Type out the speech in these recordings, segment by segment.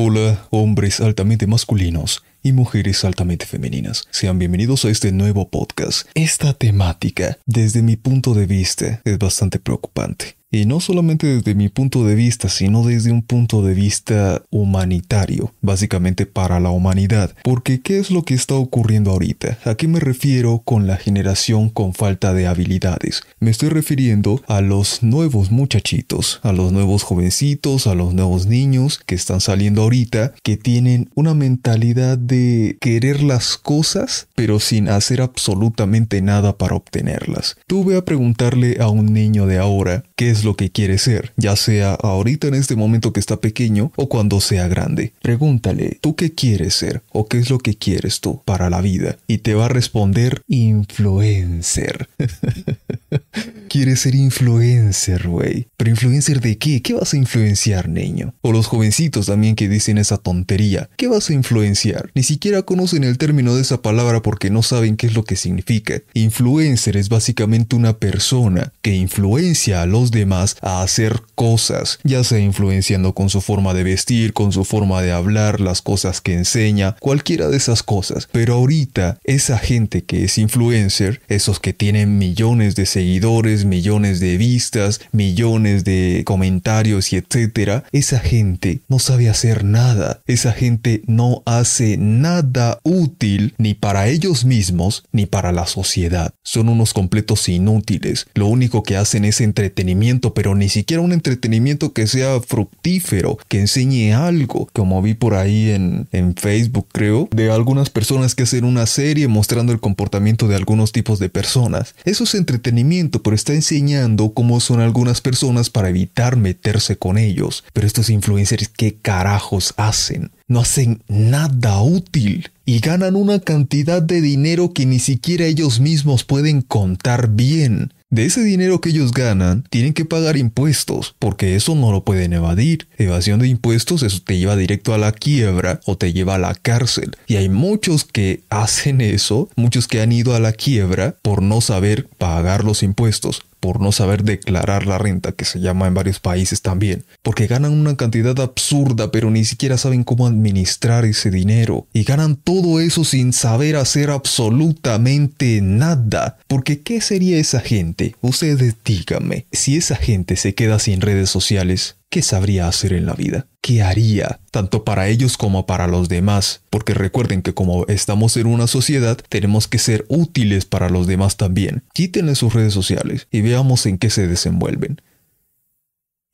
Hola, hombres altamente masculinos y mujeres altamente femeninas. Sean bienvenidos a este nuevo podcast. Esta temática, desde mi punto de vista, es bastante preocupante. Y no solamente desde mi punto de vista, sino desde un punto de vista humanitario, básicamente para la humanidad. Porque ¿qué es lo que está ocurriendo ahorita? ¿A qué me refiero con la generación con falta de habilidades? Me estoy refiriendo a los nuevos muchachitos, a los nuevos jovencitos, a los nuevos niños que están saliendo ahorita, que tienen una mentalidad de querer las cosas, pero sin hacer absolutamente nada para obtenerlas. Tuve a preguntarle a un niño de ahora qué es lo que quiere ser, ya sea ahorita en este momento que está pequeño o cuando sea grande. Pregúntale, ¿tú qué quieres ser o qué es lo que quieres tú para la vida? Y te va a responder influencer. Quieres ser influencer, güey. Pero influencer de qué? ¿Qué vas a influenciar, niño? O los jovencitos también que dicen esa tontería. ¿Qué vas a influenciar? Ni siquiera conocen el término de esa palabra porque no saben qué es lo que significa. Influencer es básicamente una persona que influencia a los demás a hacer cosas, ya sea influenciando con su forma de vestir, con su forma de hablar, las cosas que enseña, cualquiera de esas cosas. Pero ahorita, esa gente que es influencer, esos que tienen millones de seguidores, millones de vistas, millones de comentarios y etcétera, esa gente no sabe hacer nada. Esa gente no hace nada útil ni para ellos mismos ni para la sociedad. Son unos completos inútiles. Lo único que hacen es entretenimiento, pero ni siquiera un entretenimiento que sea fructífero, que enseñe algo, como vi por ahí en, en Facebook creo, de algunas personas que hacen una serie mostrando el comportamiento de algunos tipos de personas. Eso es entretenimiento, pero está enseñando cómo son algunas personas para evitar meterse con ellos. Pero estos influencers, ¿qué carajos hacen? No hacen nada útil y ganan una cantidad de dinero que ni siquiera ellos mismos pueden contar bien. De ese dinero que ellos ganan, tienen que pagar impuestos, porque eso no lo pueden evadir. Evasión de impuestos, eso te lleva directo a la quiebra o te lleva a la cárcel. Y hay muchos que hacen eso, muchos que han ido a la quiebra por no saber pagar los impuestos por no saber declarar la renta, que se llama en varios países también, porque ganan una cantidad absurda pero ni siquiera saben cómo administrar ese dinero, y ganan todo eso sin saber hacer absolutamente nada, porque ¿qué sería esa gente? Ustedes díganme, si esa gente se queda sin redes sociales, ¿qué sabría hacer en la vida? ¿Qué haría? Tanto para ellos como para los demás. Porque recuerden que como estamos en una sociedad, tenemos que ser útiles para los demás también. Quítenle sus redes sociales y veamos en qué se desenvuelven.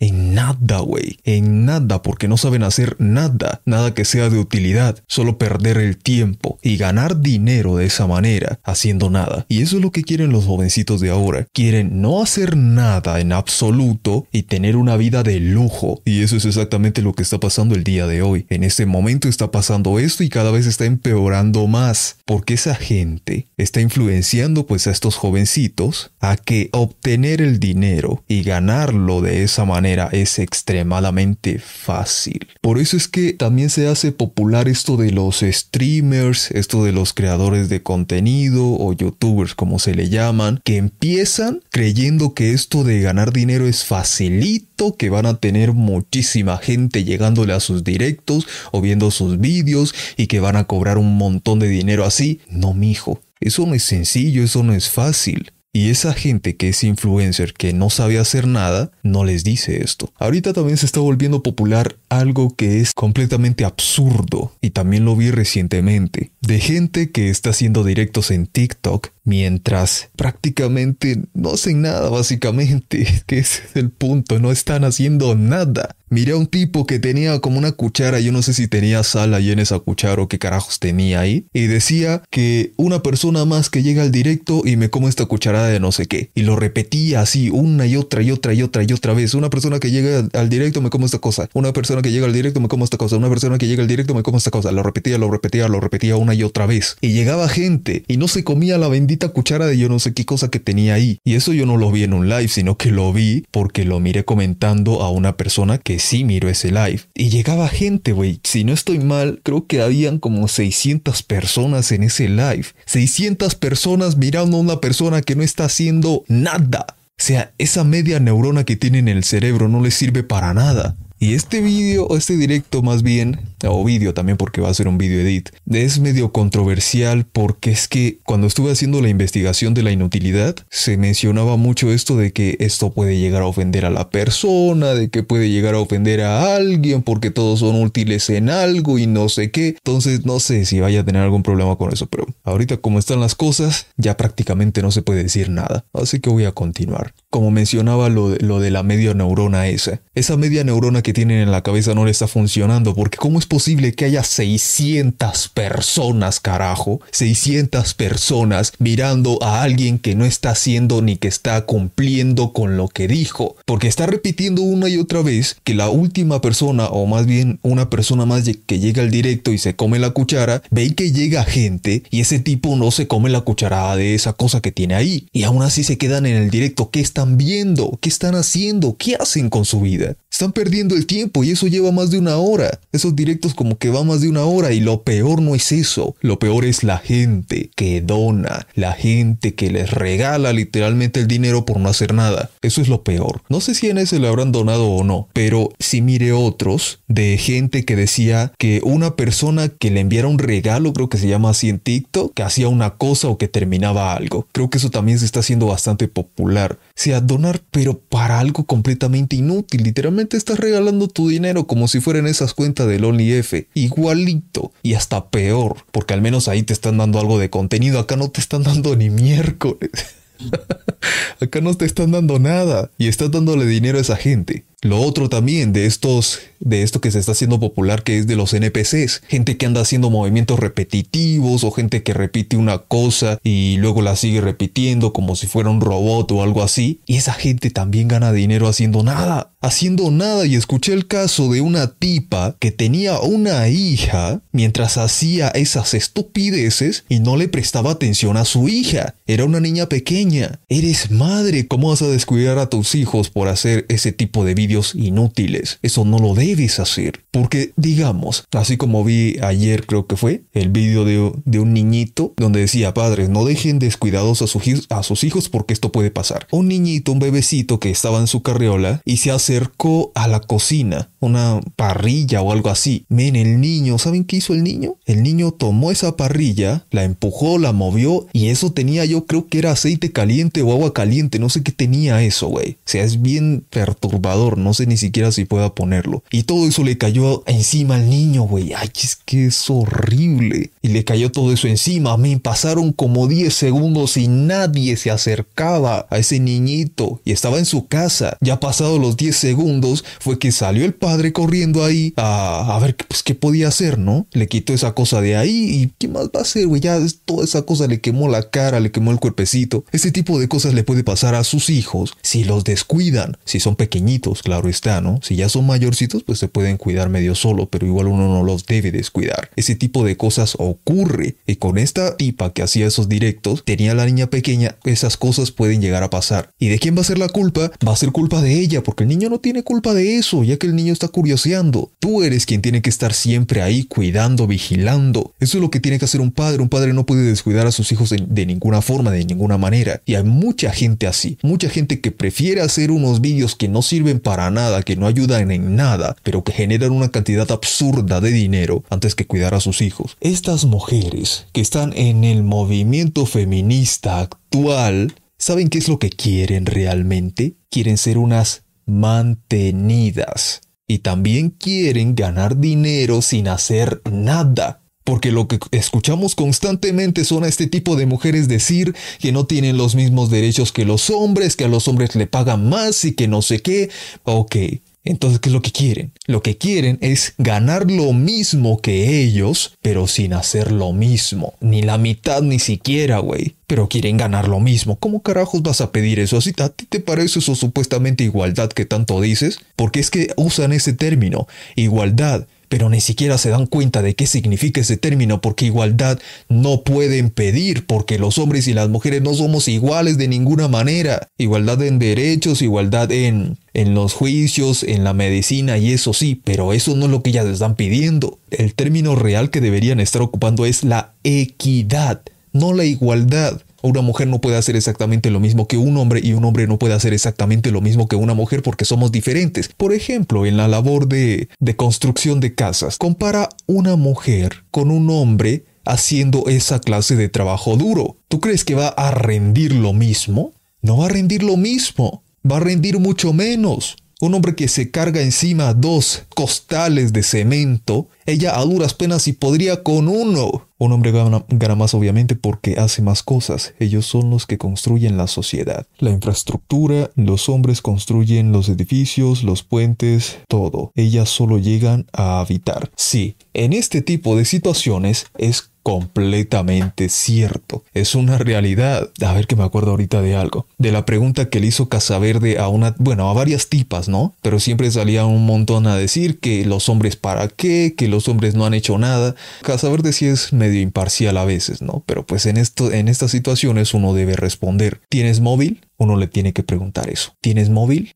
En nada, güey. En nada, porque no saben hacer nada. Nada que sea de utilidad. Solo perder el tiempo y ganar dinero de esa manera, haciendo nada. Y eso es lo que quieren los jovencitos de ahora. Quieren no hacer nada en absoluto y tener una vida de lujo. Y eso es exactamente lo que está pasando el día de hoy. En este momento está pasando esto y cada vez está empeorando más. Porque esa gente está influenciando pues a estos jovencitos a que obtener el dinero y ganarlo de esa manera es extremadamente fácil. Por eso es que también se hace popular esto de los streamers, esto de los creadores de contenido o youtubers como se le llaman, que empiezan creyendo que esto de ganar dinero es facilito, que van a tener muchísima gente llegándole a sus directos o viendo sus vídeos y que van a cobrar un montón de dinero así. No, mijo. Eso no es sencillo, eso no es fácil. Y esa gente que es influencer que no sabe hacer nada, no les dice esto. Ahorita también se está volviendo popular algo que es completamente absurdo y también lo vi recientemente, de gente que está haciendo directos en TikTok mientras prácticamente no hacen nada básicamente, que ese es el punto, no están haciendo nada. Miré a un tipo que tenía como una cuchara, yo no sé si tenía sal ahí en esa cuchara o qué carajos tenía ahí, y decía que una persona más que llega al directo y me come esta cucharada de no sé qué, y lo repetía así una y otra y otra y otra y otra vez, una persona que llega al directo me come esta cosa, una persona que llega al directo me como esta cosa, una persona que llega al directo me como esta cosa, lo repetía, lo repetía, lo repetía una y otra vez, y llegaba gente y no se comía la bendita cuchara de yo no sé qué cosa que tenía ahí, y eso yo no lo vi en un live, sino que lo vi porque lo miré comentando a una persona que sí miró ese live. Y llegaba gente, güey. Si no estoy mal, creo que habían como 600 personas en ese live. 600 personas mirando a una persona que no está haciendo nada. O sea, esa media neurona que tiene en el cerebro no le sirve para nada. Y este vídeo, o este directo más bien, o vídeo también porque va a ser un vídeo edit. Es medio controversial porque es que cuando estuve haciendo la investigación de la inutilidad, se mencionaba mucho esto de que esto puede llegar a ofender a la persona, de que puede llegar a ofender a alguien porque todos son útiles en algo y no sé qué. Entonces no sé si vaya a tener algún problema con eso, pero ahorita como están las cosas, ya prácticamente no se puede decir nada. Así que voy a continuar. Como mencionaba lo de, lo de la media neurona esa. Esa media neurona que tienen en la cabeza no le está funcionando porque ¿cómo es posible que haya 600 personas, carajo? 600 personas mirando a alguien que no está haciendo ni que está cumpliendo con lo que dijo. Porque está repitiendo una y otra vez que la última persona, o más bien una persona más que llega al directo y se come la cuchara, ve que llega gente y ese tipo no se come la cucharada de esa cosa que tiene ahí. Y aún así se quedan en el directo. ¿Qué están viendo? ¿Qué están haciendo? ¿Qué hacen con su vida? Están perdiendo el tiempo y eso lleva más de una hora. Esos directos como que va más de una hora y lo peor no es eso. Lo peor es la gente que dona, la gente que les regala literalmente el dinero por no hacer nada. Eso es lo peor. No sé si en ese le habrán donado o no, pero si mire otros de gente que decía que una persona que le enviara un regalo, creo que se llama así en TikTok, que hacía una cosa o que terminaba algo. Creo que eso también se está haciendo bastante popular. Sea, donar pero para algo completamente inútil, literalmente estás regalando tu dinero como si fueran esas cuentas del OnlyF. Igualito. Y hasta peor. Porque al menos ahí te están dando algo de contenido. Acá no te están dando ni miércoles. Acá no te están dando nada. Y estás dándole dinero a esa gente. Lo otro también de estos, de esto que se está haciendo popular que es de los NPCs. Gente que anda haciendo movimientos repetitivos o gente que repite una cosa y luego la sigue repitiendo como si fuera un robot o algo así. Y esa gente también gana dinero haciendo nada. Haciendo nada y escuché el caso de una tipa que tenía una hija mientras hacía esas estupideces y no le prestaba atención a su hija. Era una niña pequeña. Eres madre, ¿cómo vas a descuidar a tus hijos por hacer ese tipo de vídeos? Inútiles. Eso no lo debes hacer. Porque, digamos, así como vi ayer, creo que fue, el vídeo de, un niñito donde decía, padres, no dejen descuidados a, a sus hijos porque esto puede pasar. Un niñito, un bebecito que estaba en su carriola y se acercó a la cocina, una parrilla o algo así. Men, el niño, ¿saben qué hizo el niño? El niño tomó esa parrilla, la empujó, la movió y eso tenía, yo creo que era aceite caliente o agua caliente, no sé qué tenía eso, güey. O sea, es bien perturbador no sé ni siquiera si pueda ponerlo. Y todo eso le cayó encima al niño, güey. Ay, es que es horrible. Y le cayó todo eso encima. Me pasaron como 10 segundos y nadie se acercaba a ese niñito. Y estaba en su casa. Ya pasado los 10 segundos fue que salió el padre corriendo ahí a, a ver pues, qué podía hacer, ¿no? Le quitó esa cosa de ahí y ¿qué más va a hacer, güey? Ya toda esa cosa le quemó la cara, le quemó el cuerpecito. Ese tipo de cosas le puede pasar a sus hijos si los descuidan, si son pequeñitos, claro está, ¿no? Si ya son mayorcitos, pues se pueden cuidar medio solo, pero igual uno no los debe descuidar. Ese tipo de cosas ocurre. Y con esta tipa que hacía esos directos, tenía la niña pequeña, esas cosas pueden llegar a pasar. ¿Y de quién va a ser la culpa? Va a ser culpa de ella, porque el niño no tiene culpa de eso, ya que el niño está curioseando. Tú eres quien tiene que estar siempre ahí cuidando, vigilando. Eso es lo que tiene que hacer un padre. Un padre no puede descuidar a sus hijos de, de ninguna forma, de ninguna manera. Y hay mucha gente así, mucha gente que prefiere hacer unos vídeos que no sirven para para nada, que no ayudan en nada, pero que generan una cantidad absurda de dinero antes que cuidar a sus hijos. Estas mujeres que están en el movimiento feminista actual, ¿saben qué es lo que quieren realmente? Quieren ser unas mantenidas. Y también quieren ganar dinero sin hacer nada. Porque lo que escuchamos constantemente son a este tipo de mujeres decir que no tienen los mismos derechos que los hombres, que a los hombres le pagan más y que no sé qué. Ok, entonces, ¿qué es lo que quieren? Lo que quieren es ganar lo mismo que ellos, pero sin hacer lo mismo. Ni la mitad ni siquiera, güey. Pero quieren ganar lo mismo. ¿Cómo carajos vas a pedir eso? ¿Así a ti te parece eso supuestamente igualdad que tanto dices? Porque es que usan ese término, igualdad pero ni siquiera se dan cuenta de qué significa ese término porque igualdad no pueden pedir porque los hombres y las mujeres no somos iguales de ninguna manera. Igualdad en derechos, igualdad en, en los juicios, en la medicina y eso sí, pero eso no es lo que ellas están pidiendo. El término real que deberían estar ocupando es la equidad, no la igualdad. Una mujer no puede hacer exactamente lo mismo que un hombre y un hombre no puede hacer exactamente lo mismo que una mujer porque somos diferentes. Por ejemplo, en la labor de, de construcción de casas, compara una mujer con un hombre haciendo esa clase de trabajo duro. ¿Tú crees que va a rendir lo mismo? No va a rendir lo mismo, va a rendir mucho menos. Un hombre que se carga encima dos costales de cemento, ella a duras penas y podría con uno. Un hombre gana, más obviamente porque hace más cosas. Ellos son los que construyen la sociedad. La infraestructura, los hombres construyen los edificios, los puentes, todo. Ellas solo llegan a habitar. Sí, en este tipo de situaciones es completamente cierto. Es una realidad. A ver que me acuerdo ahorita de algo. De la pregunta que le hizo Casaverde a una, bueno, a varias tipas, ¿no? Pero siempre salía un montón a decir que los hombres para qué, que los hombres no han hecho nada. Casaverde sí es medio imparcial a veces, ¿no? Pero pues en esto, en estas situaciones uno debe responder. ¿Tienes móvil? Uno le tiene que preguntar eso. ¿Tienes móvil?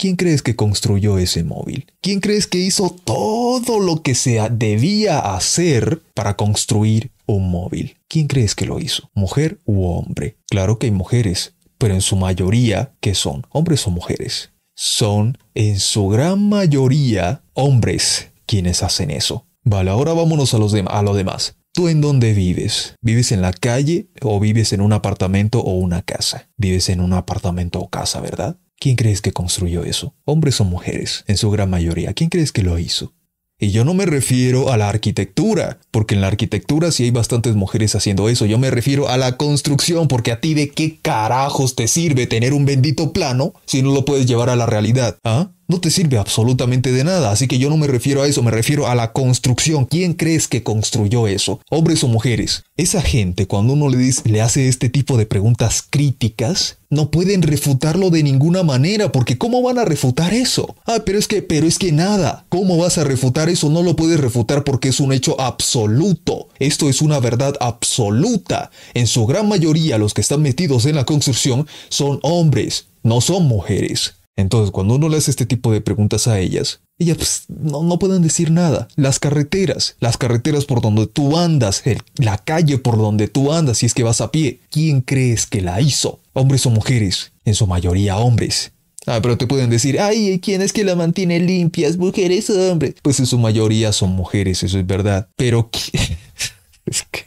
¿Quién crees que construyó ese móvil? ¿Quién crees que hizo todo lo que se debía hacer para construir un móvil? ¿Quién crees que lo hizo? ¿Mujer u hombre? Claro que hay mujeres, pero en su mayoría, ¿qué son? ¿Hombres o mujeres? Son, en su gran mayoría, hombres quienes hacen eso. Vale, ahora vámonos a, los a lo demás. ¿Tú en dónde vives? ¿Vives en la calle o vives en un apartamento o una casa? Vives en un apartamento o casa, ¿verdad? ¿Quién crees que construyó eso? ¿Hombres o mujeres? En su gran mayoría. ¿Quién crees que lo hizo? Y yo no me refiero a la arquitectura, porque en la arquitectura sí hay bastantes mujeres haciendo eso. Yo me refiero a la construcción, porque a ti de qué carajos te sirve tener un bendito plano si no lo puedes llevar a la realidad. ¿Ah? No te sirve absolutamente de nada. Así que yo no me refiero a eso, me refiero a la construcción. ¿Quién crees que construyó eso? ¿Hombres o mujeres? Esa gente, cuando uno le, dice, le hace este tipo de preguntas críticas, no pueden refutarlo de ninguna manera, porque ¿cómo van a refutar eso? Ah, pero es que, pero es que nada. ¿Cómo vas a refutar eso? No lo puedes refutar porque es un hecho absoluto. Esto es una verdad absoluta. En su gran mayoría los que están metidos en la construcción son hombres, no son mujeres. Entonces, cuando uno le hace este tipo de preguntas a ellas, ellas pues, no, pueden decir nada. Las carreteras, las carreteras por donde tú andas, la calle por donde tú andas si es que vas a pie, ¿quién crees que la hizo? ¿Hombres o mujeres? En su mayoría hombres. Ah, pero te pueden decir, ay, ¿quién es que la mantiene limpias? ¿Mujeres o hombres? Pues en su mayoría son mujeres, eso es verdad. Pero... es que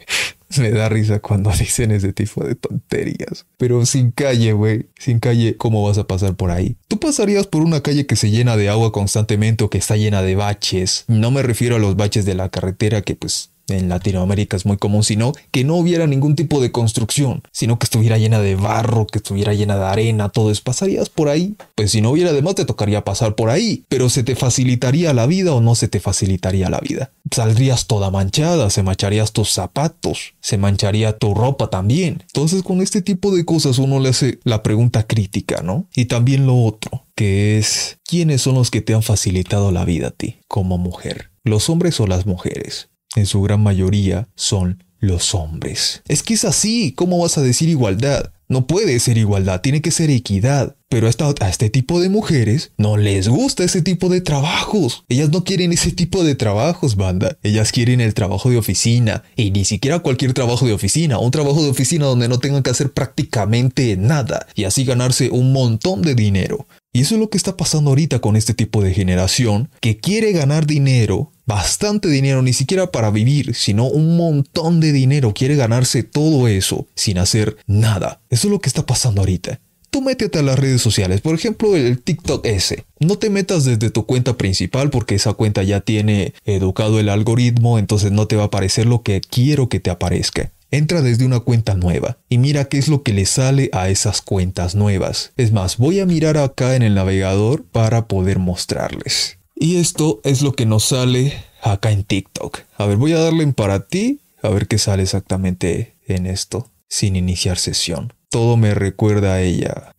Me da risa cuando dicen ese tipo de tonterías. Pero sin calle, güey. Sin calle, ¿cómo vas a pasar por ahí? Tú pasarías por una calle que se llena de agua constantemente o que está llena de baches. No me refiero a los baches de la carretera que pues en Latinoamérica es muy común, sino que no hubiera ningún tipo de construcción, sino que estuviera llena de barro, que estuviera llena de arena, todo eso. ¿Pasarías por ahí? Pues si no hubiera demás te tocaría pasar por ahí, pero ¿se te facilitaría la vida o no se te facilitaría la vida? Saldrías toda manchada, se mancharías tus zapatos, se mancharía tu ropa también. Entonces con este tipo de cosas uno le hace la pregunta crítica, ¿no? Y también lo otro, que es, ¿quiénes son los que te han facilitado la vida a ti como mujer? ¿Los hombres o las mujeres? en su gran mayoría, son los hombres. Es que es así, ¿cómo vas a decir igualdad? No puede ser igualdad, tiene que ser equidad. Pero a, este tipo de mujeres no les gusta ese tipo de trabajos. Ellas no quieren ese tipo de trabajos, banda. Ellas quieren el trabajo de oficina. Y ni siquiera cualquier trabajo de oficina. Un trabajo de oficina donde no tengan que hacer prácticamente nada. Y así ganarse un montón de dinero. Y eso es lo que está pasando ahorita con este tipo de generación que quiere ganar dinero, bastante dinero, ni siquiera para vivir, sino un montón de dinero, quiere ganarse todo eso sin hacer nada. Eso es lo que está pasando ahorita. Tú métete a las redes sociales, por ejemplo el TikTok S. No te metas desde tu cuenta principal porque esa cuenta ya tiene educado el algoritmo, entonces no te va a aparecer lo que quiero que te aparezca. Entra desde una cuenta nueva y mira qué es lo que le sale a esas cuentas nuevas. Es más, voy a mirar acá en el navegador para poder mostrarles. Y esto es lo que nos sale acá en TikTok. A ver, voy a darle en para ti, a ver qué sale exactamente en esto, sin iniciar sesión. Todo me recuerda a ella.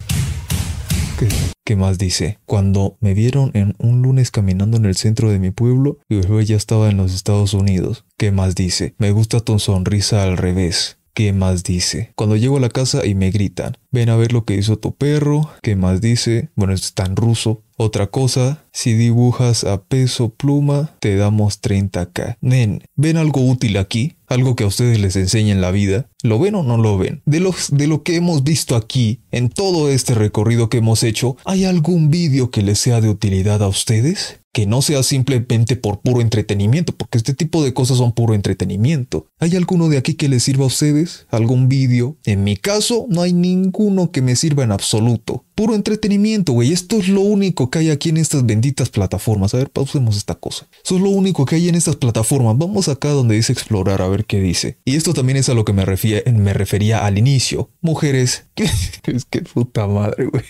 ¿Qué, más dice? Cuando me vieron en un lunes caminando en el centro de mi pueblo y luego ya estaba en los Estados Unidos. ¿Qué más dice? Me gusta tu sonrisa al revés. ¿Qué más dice? Cuando llego a la casa y me gritan, ven a ver lo que hizo tu perro. ¿Qué más dice? Bueno, esto en ruso. Otra cosa, Si dibujas a peso pluma, te damos 30k. Nen, ¿ven algo útil aquí? algo que a ustedes les enseña en la vida, ¿lo ven o no lo ven? De, los, de lo que hemos visto aquí, en todo este recorrido que hemos hecho, ¿hay algún vídeo que les sea de utilidad a ustedes? que no sea simplemente por puro entretenimiento, porque este tipo de cosas son puro entretenimiento. ¿Hay alguno de aquí que les sirva a ustedes? ¿Algún vídeo? En mi caso, no hay ninguno que me sirva en absoluto. Puro entretenimiento, güey. Esto es lo único que hay aquí en estas benditas plataformas. A ver, pausemos esta cosa. Eso es lo único que hay en estas plataformas. Vamos acá donde dice explorar a ver qué dice. Y esto también es a lo que me, me refería al inicio. Mujeres. es que puta madre, güey.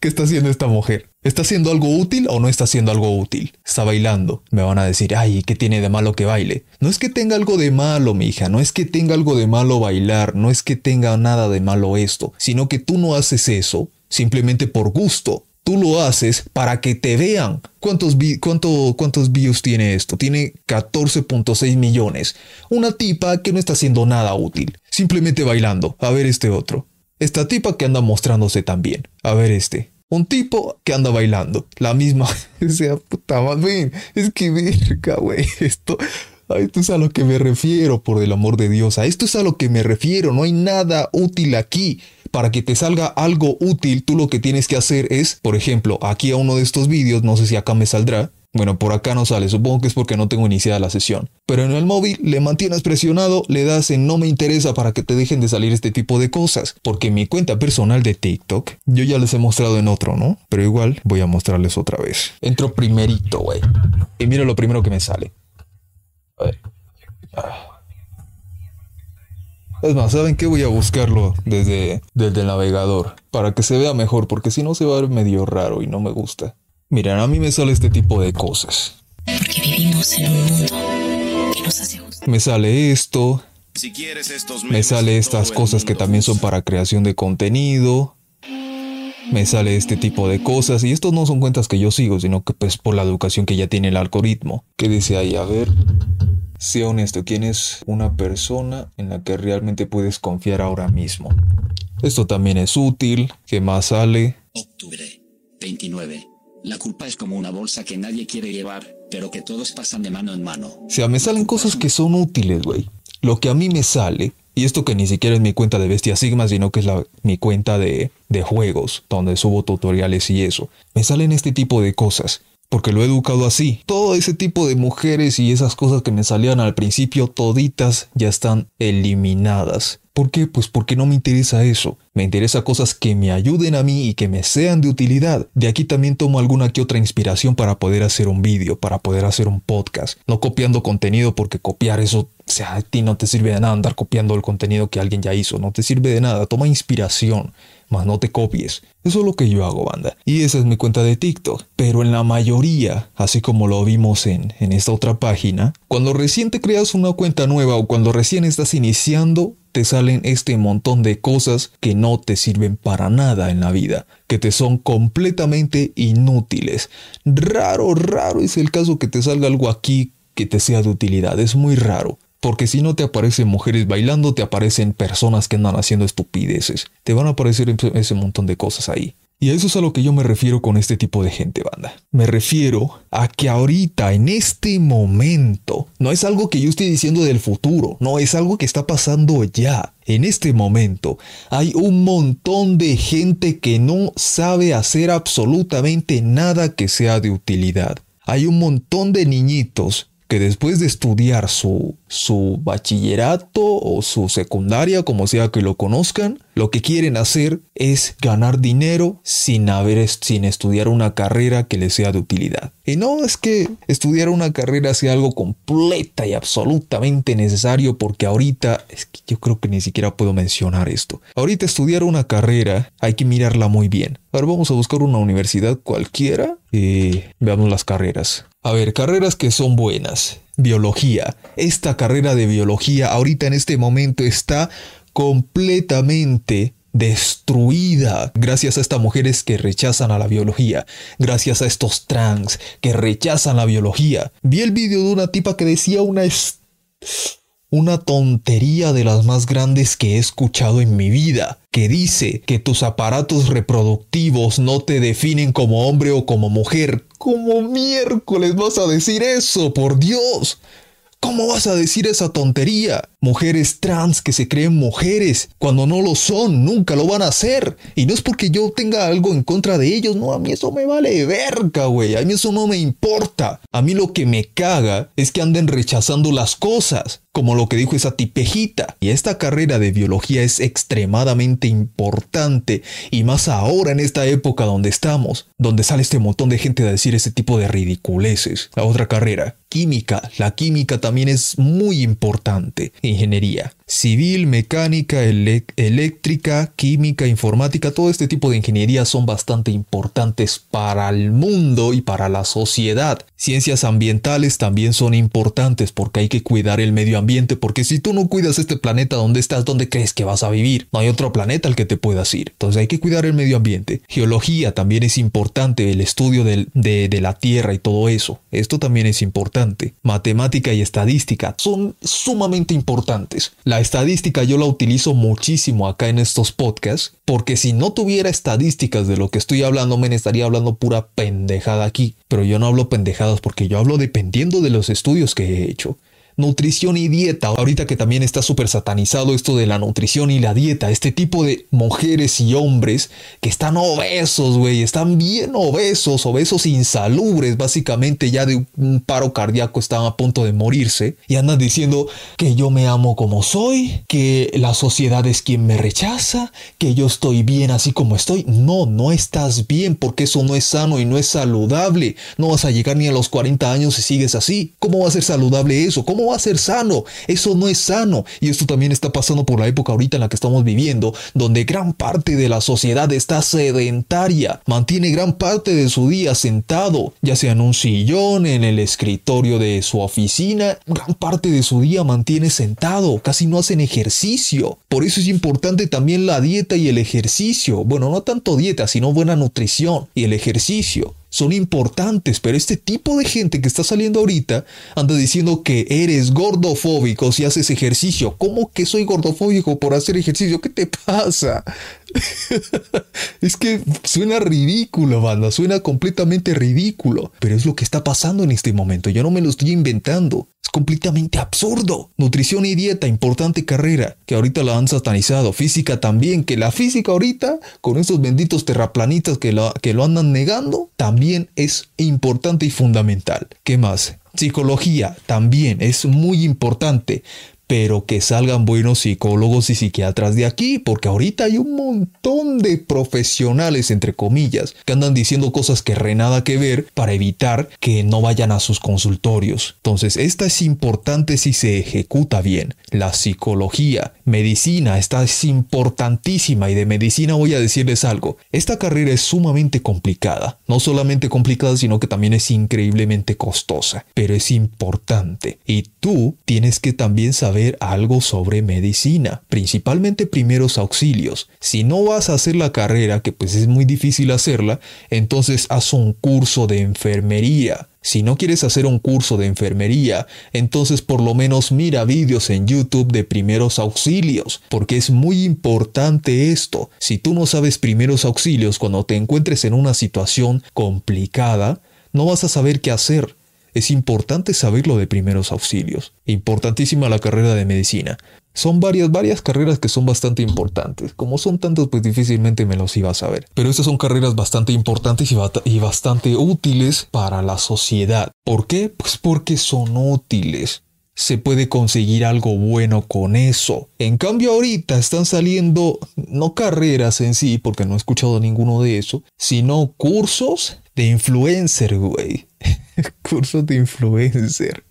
¿Qué está haciendo esta mujer? ¿Está haciendo algo útil o no está haciendo algo útil? Está bailando. Me van a decir, ay, ¿qué tiene de malo que baile? No es que tenga algo de malo, mi hija, no es que tenga algo de malo bailar, no es que tenga nada de malo esto, sino que tú no haces eso simplemente por gusto. Tú lo haces para que te vean. ¿Cuántos, cuánto, ¿Cuántos views tiene esto? Tiene 14.6 millones. Una tipa que no está haciendo nada útil. Simplemente bailando. A ver este otro. Esta tipa que anda mostrándose también. A ver este. Un tipo que anda bailando. La misma. o sea, puta madre. Es que verga, güey. Esto. Esto es a lo que me refiero, por el amor de Dios. A esto es a lo que me refiero. No hay nada útil aquí. Para que te salga algo útil, tú lo que tienes que hacer es, por ejemplo, aquí a uno de estos vídeos, no sé si acá me saldrá, bueno, por acá no sale, supongo que es porque no tengo iniciada la sesión. Pero en el móvil le mantienes presionado, le das en no me interesa para que te dejen de salir este tipo de cosas. Porque mi cuenta personal de TikTok, yo ya les he mostrado en otro, ¿no? Pero igual voy a mostrarles otra vez. Entro primerito, güey. Y mira lo primero que me sale. A ver. Ah. Es más, ¿saben qué? Voy a buscarlo desde, desde el navegador para que se vea mejor, porque si no se va a ver medio raro y no me gusta. Miren, a mí me sale este tipo de cosas. Porque vivimos en un mundo que nos hace Me sale esto. Si quieres estos me sale estas cosas que también son para creación de contenido. Me sale este tipo de cosas. Y estos no son cuentas que yo sigo, sino que pues por la educación que ya tiene el algoritmo. ¿Qué dice ahí? A ver. Sea honesto, ¿quién es una persona en la que realmente puedes confiar ahora mismo? Esto también es útil. ¿Qué más sale? Octubre 29. La culpa es como una bolsa que nadie quiere llevar, pero que todos pasan de mano en mano. O sea, me salen cosas que son útiles, güey. Lo que a mí me sale, y esto que ni siquiera es mi cuenta de Bestia Sigma, sino que es la, mi cuenta de, de juegos, donde subo tutoriales y eso, me salen este tipo de cosas porque lo he educado así. Todo ese tipo de mujeres y esas cosas que me salían al principio, toditas ya están eliminadas. ¿Por qué? Pues porque no me interesa eso. Me interesa cosas que me ayuden a mí y que me sean de utilidad. De aquí también tomo alguna que otra inspiración para poder hacer un vídeo, para poder hacer un podcast. No copiando contenido porque copiar eso, sea, a ti no te sirve de nada andar copiando el contenido que alguien ya hizo. No te sirve de nada. Toma inspiración más no te copies. Eso es lo que yo hago, banda. Y esa es mi cuenta de TikTok. Pero en la mayoría, así como lo vimos en, en esta otra página, cuando recién te creas una cuenta nueva o cuando recién estás iniciando, te salen este montón de cosas que no te sirven para nada en la vida, que te son completamente inútiles. Raro, raro es el caso que te salga algo aquí que te sea de utilidad, es muy raro. Porque si no te aparecen mujeres bailando, te aparecen personas que andan haciendo estupideces. Te van a aparecer ese montón de cosas ahí. Y a eso es a lo que yo me refiero con este tipo de gente, banda. Me refiero a que ahorita, en este momento, no es algo que yo esté diciendo del futuro, no, es algo que está pasando ya. En este momento hay un montón de gente que no sabe hacer absolutamente nada que sea de utilidad. Hay un montón de niñitos que después de estudiar su, su bachillerato o su secundaria, como sea que lo conozcan, lo que quieren hacer es ganar dinero sin haber sin estudiar una carrera que les sea de utilidad. Y no es que estudiar una carrera sea algo completa y absolutamente necesario porque ahorita es que yo creo que ni siquiera puedo mencionar esto. Ahorita estudiar una carrera hay que mirarla muy bien. Ahora vamos a buscar una universidad cualquiera y veamos las carreras. A ver, carreras que son buenas. Biología. Esta carrera de biología ahorita en este momento está completamente destruida gracias a estas mujeres que rechazan a la biología, gracias a estos trans que rechazan la biología. Vi el vídeo de una tipa que decía una una tontería de las más grandes que he escuchado en mi vida, que dice que tus aparatos reproductivos no te definen como hombre o como mujer. ¿Cómo miércoles vas a decir eso, por Dios? ¿Cómo vas a decir esa tontería? Mujeres trans que se creen mujeres cuando no lo son, nunca lo van a hacer. Y no es porque yo tenga algo en contra de ellos, no, a mí eso me vale verga, güey. A mí eso no me importa. A mí lo que me caga es que anden rechazando las cosas como lo que dijo esa tipejita. Y esta carrera de biología es extremadamente importante, y más ahora en esta época donde estamos, donde sale este montón de gente a decir ese tipo de ridiculeces. La otra carrera, química. La química también es muy importante. Ingeniería civil, mecánica, eléctrica, química, informática, todo este tipo de ingeniería son bastante importantes para el mundo y para la sociedad. Ciencias ambientales también son importantes porque hay que cuidar el medio ambiente, porque si tú no cuidas este planeta donde estás, ¿dónde crees que vas a vivir? No hay otro planeta al que te puedas ir. Entonces hay que cuidar el medio ambiente. Geología también es importante, el estudio de, de la Tierra y todo eso. Esto también es importante. Matemática y estadística son sumamente importantes. La estadística yo la utilizo muchísimo acá en estos podcasts, porque si no tuviera estadísticas de lo que estoy hablando, me estaría hablando pura pendejada aquí. Pero yo no hablo pendejadas porque yo hablo dependiendo de los estudios que he hecho nutrición y dieta. Ahorita que también está súper satanizado esto de la nutrición y la dieta. Este tipo de mujeres y hombres que están obesos, güey. Están bien obesos, obesos insalubres. Básicamente ya de un paro cardíaco están a punto de morirse. Y andan diciendo que yo me amo como soy, que la sociedad es quien me rechaza, que yo estoy bien así como estoy. No, no estás bien porque eso no es sano y no es saludable. No vas a llegar ni a los 40 años si sigues así. ¿Cómo va a ser saludable eso? ¿Cómo va a ser sano. Eso no es sano. Y esto también está pasando por la época ahorita en la que estamos viviendo, donde gran parte de la sociedad está sedentaria. Mantiene gran parte de su día sentado, ya sea en un sillón, en el escritorio de su oficina. Gran parte de su día mantiene sentado. Casi no hacen ejercicio. Por eso es importante también la dieta y el ejercicio. Bueno, no tanto dieta, sino buena nutrición y el ejercicio son importantes, pero este tipo de gente que está saliendo ahorita anda diciendo que eres gordofóbico si haces ejercicio. ¿Cómo que soy gordofóbico por hacer ejercicio? ¿Qué te pasa? es que suena ridículo, banda, suena completamente ridículo, pero es lo que está pasando en este momento, yo no me lo estoy inventando. Es completamente absurdo. Nutrición y dieta, importante carrera, que ahorita la han satanizado. Física también, que la física ahorita, con esos benditos terraplanistas que que lo andan negando, también es importante y fundamental. ¿Qué más? Psicología también es muy importante pero que salgan buenos psicólogos y psiquiatras de aquí, porque ahorita hay un montón de profesionales, entre comillas, que andan diciendo cosas que re nada que ver para evitar que no vayan a sus consultorios. Entonces, esta es importante si se ejecuta bien. La psicología, medicina, esta es importantísima y de medicina voy a decirles algo. Esta carrera es sumamente complicada, no solamente complicada, sino que también es increíblemente costosa, pero es importante. Y tú tienes que también saber algo sobre medicina, principalmente primeros auxilios. Si no vas a hacer la carrera, que pues es muy difícil hacerla, entonces haz un curso de enfermería. Si no quieres hacer un curso de enfermería, entonces por lo menos mira vídeos en YouTube de primeros auxilios, porque es muy importante esto. Si tú no sabes primeros auxilios cuando te encuentres en una situación complicada, no vas a saber qué hacer es importante saber lo de primeros auxilios. Importantísima la carrera de medicina. Son varias, varias carreras que son bastante importantes. Como son tantas, pues difícilmente me los iba a saber. Pero estas son carreras bastante importantes y, y bastante útiles para la sociedad. ¿Por qué? Pues porque son útiles se puede conseguir algo bueno con eso. En cambio ahorita están saliendo no carreras en sí, porque no he escuchado ninguno de eso, sino cursos de influencer, güey. Cursos de influencer.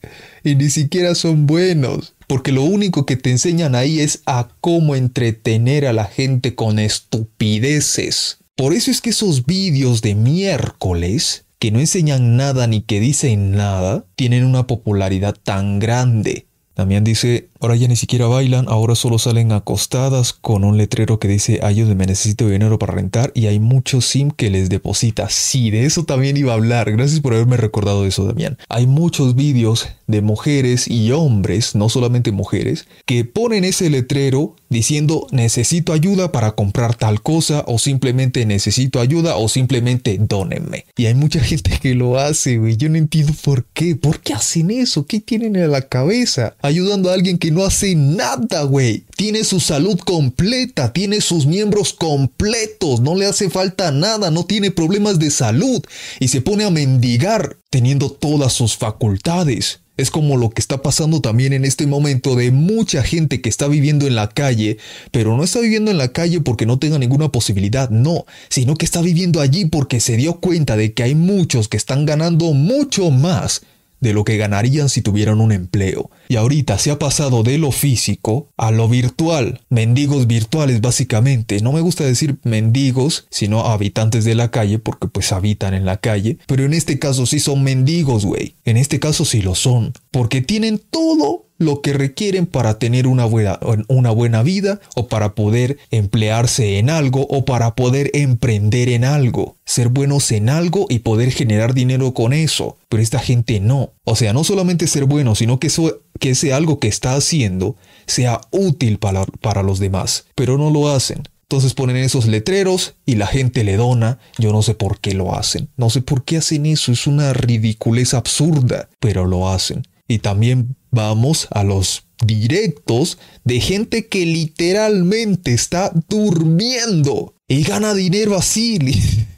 Y ni siquiera son buenos. Porque lo único que te enseñan ahí es a cómo entretener a la gente con estupideces. Por eso es que esos vídeos de miércoles, que no enseñan nada ni que dicen nada, tienen una popularidad tan grande. También dice, Ahora ya ni siquiera bailan, ahora solo salen acostadas con un letrero que dice ayúdeme, necesito dinero para rentar y hay muchos sim que les deposita. Sí, de eso también iba a hablar. Gracias por haberme recordado eso, Damián. Hay muchos vídeos de mujeres y hombres, no solamente mujeres, que ponen ese letrero diciendo necesito ayuda para comprar tal cosa o simplemente necesito ayuda o simplemente dónenme. Y hay mucha gente que lo hace, güey. Yo no entiendo por qué. ¿Por qué hacen eso? ¿Qué tienen en la cabeza? Ayudando a alguien no hace nada, güey. Tiene su salud completa, tiene sus miembros completos, no le hace falta nada, no tiene problemas de salud y se pone a mendigar teniendo todas sus facultades. Es como lo que está pasando también en este momento de mucha gente que está viviendo en la calle, pero no está viviendo en la calle porque no tenga ninguna posibilidad, no, sino que está viviendo allí porque se dio cuenta de que hay muchos que están ganando mucho más de lo que ganarían si tuvieran un empleo. Y ahorita se ha pasado de lo físico a lo virtual. Mendigos virtuales básicamente. No me gusta decir mendigos, sino habitantes de la calle porque pues habitan en la calle. Pero en este caso sí son mendigos, güey. En este caso sí lo son. Porque tienen todo lo que requieren para tener una buena, una buena vida o para poder emplearse en algo o para poder emprender en algo, ser buenos en algo y poder generar dinero con eso. Pero esta gente no. O sea, no solamente ser bueno, sino que, eso, que ese algo que está haciendo sea útil para, para los demás. Pero no lo hacen. Entonces ponen esos letreros y la gente le dona. Yo no sé por qué lo hacen. No sé por qué hacen eso. Es una ridiculez absurda. Pero lo hacen. Y también vamos a los directos de gente que literalmente está durmiendo y gana dinero así.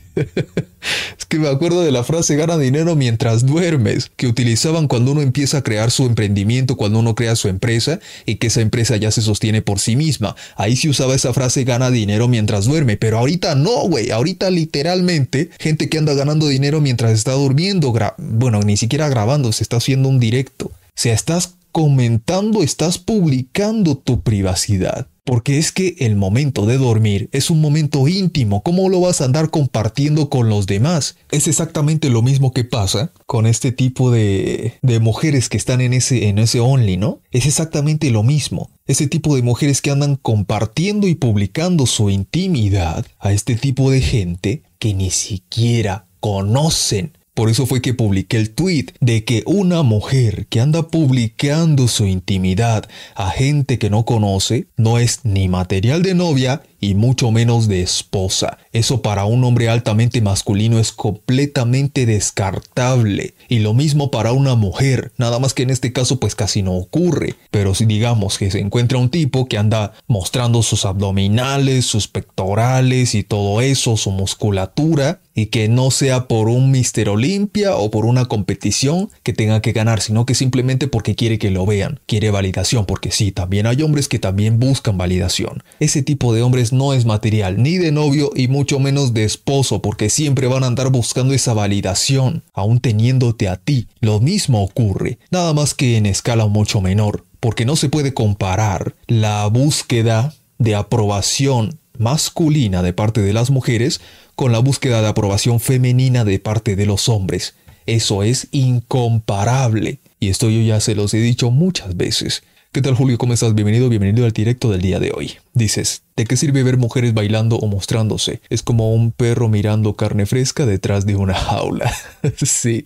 es que me acuerdo de la frase gana dinero mientras duermes, que utilizaban cuando uno empieza a crear su emprendimiento, cuando uno crea su empresa y que esa empresa ya se sostiene por sí misma. Ahí se usaba esa frase gana dinero mientras duerme, pero ahorita no, güey. Ahorita literalmente gente que anda ganando dinero mientras está durmiendo, bueno, ni siquiera grabando, se está haciendo un directo. O sea, estás comentando, estás publicando tu privacidad. Porque es que el momento de dormir es un momento íntimo. ¿Cómo lo vas a andar compartiendo con los demás? Es exactamente lo mismo que pasa con este tipo de, de mujeres que están en ese, en ese only, ¿no? Es exactamente lo mismo. Ese tipo de mujeres que andan compartiendo y publicando su intimidad a este tipo de gente que ni siquiera conocen por eso fue que publiqué el tweet de que una mujer que anda publicando su intimidad a gente que no conoce no es ni material de novia y mucho menos de esposa. Eso para un hombre altamente masculino es completamente descartable. Y lo mismo para una mujer, nada más que en este caso pues casi no ocurre. Pero si digamos que se encuentra un tipo que anda mostrando sus abdominales, sus pectorales y todo eso, su musculatura, y que no sea por un Mister Olimpia o por una competición que tenga que ganar, sino que simplemente porque quiere que lo vean, quiere validación, porque sí, también hay hombres que también buscan validación. Ese tipo de hombres no es material ni de novio y mucho menos de esposo porque siempre van a andar buscando esa validación, aún teniéndote a ti. Lo mismo ocurre, nada más que en escala mucho menor, porque no se puede comparar la búsqueda de aprobación masculina de parte de las mujeres con la búsqueda de aprobación femenina de parte de los hombres. Eso es incomparable. Y esto yo ya se los he dicho muchas veces. ¿Qué tal Julio? ¿Cómo estás? Bienvenido, bienvenido al directo del día de hoy. Dices, ¿de qué sirve ver mujeres bailando o mostrándose? Es como un perro mirando carne fresca detrás de una jaula. sí,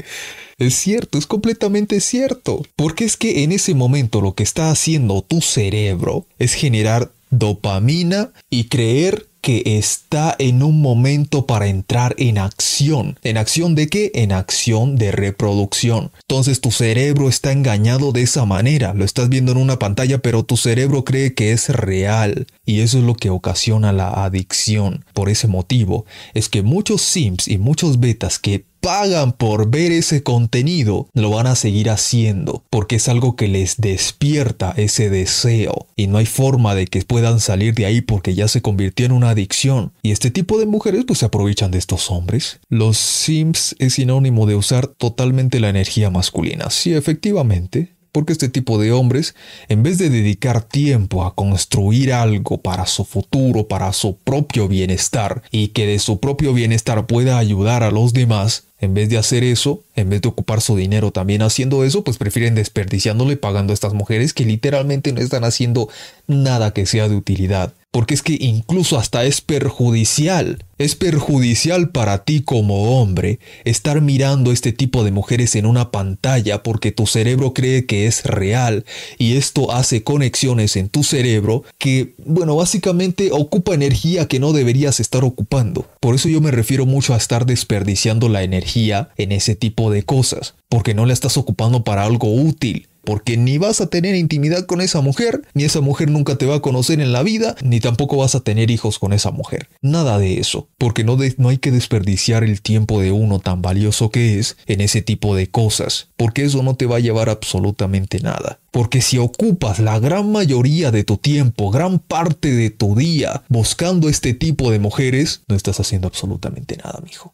es cierto, es completamente cierto. Porque es que en ese momento lo que está haciendo tu cerebro es generar dopamina y creer que está en un momento para entrar en acción. ¿En acción de qué? En acción de reproducción. Entonces tu cerebro está engañado de esa manera. Lo estás viendo en una pantalla, pero tu cerebro cree que es real. Y eso es lo que ocasiona la adicción. Por ese motivo, es que muchos sims y muchos betas que pagan por ver ese contenido, lo van a seguir haciendo, porque es algo que les despierta ese deseo. Y no hay forma de que puedan salir de ahí porque ya se convirtió en una adicción. Y este tipo de mujeres pues se aprovechan de estos hombres. Los Sims es sinónimo de usar totalmente la energía masculina. Sí, efectivamente, porque este tipo de hombres, en vez de dedicar tiempo a construir algo para su futuro, para su propio bienestar, y que de su propio bienestar pueda ayudar a los demás, En vez de hacer eso, en vez de ocupar su dinero también haciendo eso, pues prefieren desperdiciándole pagando a estas mujeres que literalmente no están haciendo nada que sea de utilidad porque es que incluso hasta es perjudicial. Es perjudicial para ti como hombre estar mirando este tipo de mujeres en una pantalla porque tu cerebro cree que es real y esto hace conexiones en tu cerebro que, bueno, básicamente ocupa energía que no deberías estar ocupando. Por eso yo me refiero mucho a estar desperdiciando la energía en ese tipo de cosas, porque no la estás ocupando para algo útil porque ni vas a tener intimidad con esa mujer, ni esa mujer nunca te va a conocer en la vida, ni tampoco vas a tener hijos con esa mujer. Nada de eso, porque no, hay que desperdiciar el tiempo de uno tan valioso que es en ese tipo de cosas, porque eso no te va a llevar absolutamente nada. Porque si ocupas la gran mayoría de tu tiempo, gran parte de tu día buscando este tipo de mujeres, no estás haciendo absolutamente nada, mijo.